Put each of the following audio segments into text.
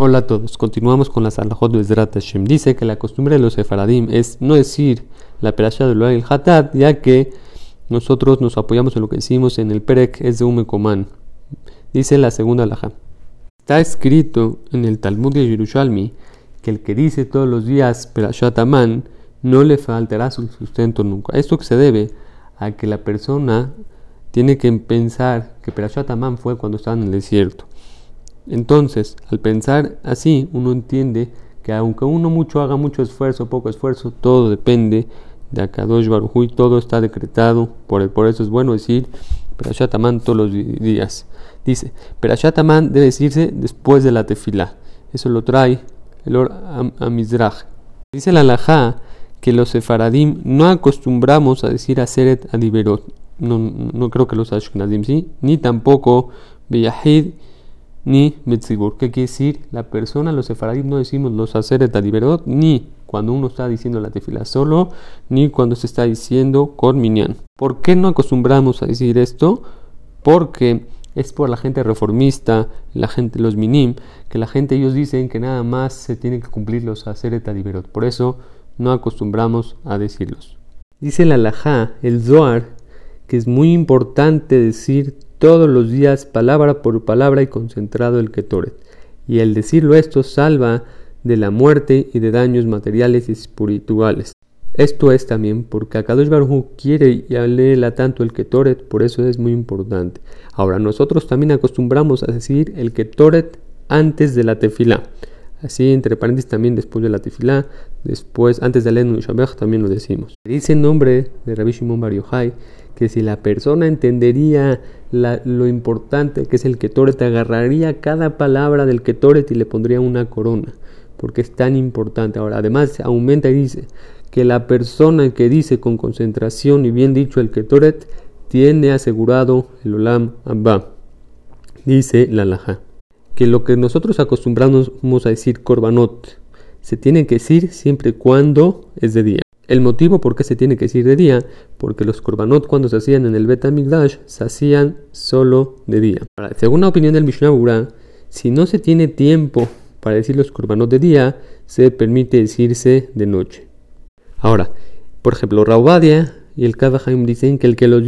Hola a todos, continuamos con las alajot de Zrat Hashem. Dice que la costumbre de los sefaradim es no decir la perashá de el Hatat, ya que nosotros nos apoyamos en lo que decimos en el Perek es de Umekoman. Dice la segunda alajá. Está escrito en el Talmud de Yerushalmi que el que dice todos los días perashat Aman no le faltará su sustento nunca. Esto se debe a que la persona tiene que pensar que perashat Aman fue cuando estaba en el desierto entonces, al pensar así, uno entiende que aunque uno mucho haga mucho esfuerzo, poco esfuerzo, todo depende de Akadosh Baruj todo está decretado. Por, por eso es bueno decir Perashat todos los días. Dice, Perashat debe decirse después de la tefilá. Eso lo trae el Or Amizraj. Dice la Alajá que los sefaradim no acostumbramos a decir Aseret Adiberot. No, no creo que los Ashkenazim sí, ni tampoco Beyahid ni Metzibur. ¿Qué quiere decir? La persona, los sefaradim no decimos los de taliberot ni cuando uno está diciendo la tefila solo, ni cuando se está diciendo Korminyan. ¿Por qué no acostumbramos a decir esto? Porque es por la gente reformista, la gente, los minim, que la gente ellos dicen que nada más se tienen que cumplir los de taliberot. Por eso no acostumbramos a decirlos. Dice la Lajá, el Zohar, que es muy importante decir todos los días, palabra por palabra y concentrado el Ketoret. Y el decirlo esto salva de la muerte y de daños materiales y espirituales. Esto es también porque Akadosh Baruj quiere y alela tanto el Ketoret, por eso es muy importante. Ahora, nosotros también acostumbramos a decir el Ketoret antes de la tefilá. Así, entre paréntesis, también después de la tefilá, después, antes de leer Shabbat, también lo decimos. Dice en nombre de Rabbi Shimon Bar que si la persona entendería lo importante que es el Ketoret, agarraría cada palabra del Ketoret y le pondría una corona, porque es tan importante. Ahora, además, aumenta y dice que la persona que dice con concentración y bien dicho el Ketoret, tiene asegurado el Olam Abba. Dice la Laja. Que lo que nosotros acostumbramos a decir Korbanot se tiene que decir siempre cuando es de día. El motivo por qué se tiene que decir de día, porque los korbanot cuando se hacían en el Bet se hacían solo de día. según la opinión del Mishnah Bura, si no se tiene tiempo para decir los korbanot de día, se permite decirse de noche. Ahora, por ejemplo, Raubadia y el Kavahaim dicen que el que los,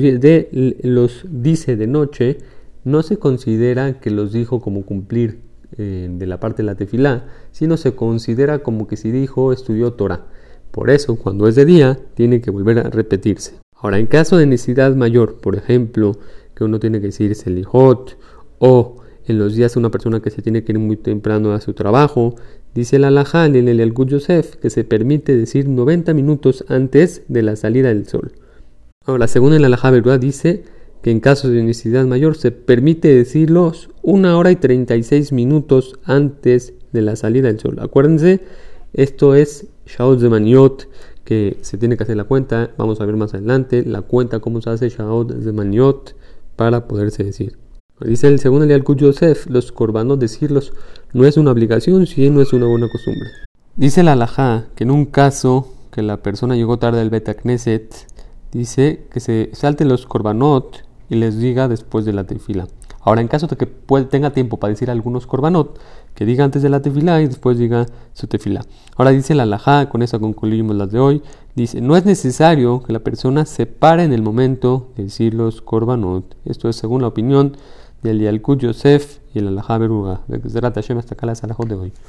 los dice de noche no se considera que los dijo como cumplir eh, de la parte de la tefilá, sino se considera como que si dijo estudió Torah. Por eso, cuando es de día, tiene que volver a repetirse. Ahora, en caso de necesidad mayor, por ejemplo, que uno tiene que decir Selijot, o en los días de una persona que se tiene que ir muy temprano a su trabajo, dice el Alajal en el Elgut Yosef que se permite decir 90 minutos antes de la salida del sol. Ahora, según el Alajá dice que en caso de necesidad mayor se permite decirlos una hora y 36 minutos antes de la salida del sol. Acuérdense, esto es Shaot de Maniot, que se tiene que hacer la cuenta. Vamos a ver más adelante la cuenta, cómo se hace Shaot de Maniot para poderse decir. Dice el segundo Elial Yosef, los corbanos decirlos no es una obligación, si no es una buena costumbre. Dice la alajá que en un caso que la persona llegó tarde al Beta Knesset, dice que se salten los corbanot y les diga después de la tefila. Ahora, en caso de que tenga tiempo para decir algunos korbanot, que diga antes de la tefilá y después diga su tefilá. Ahora dice la alajá, con esa concluimos las de hoy, dice, no es necesario que la persona se pare en el momento de decir los korbanot. Esto es según la opinión del Yalkut Yosef y el alajá Beruga. Hasta acá las de hoy.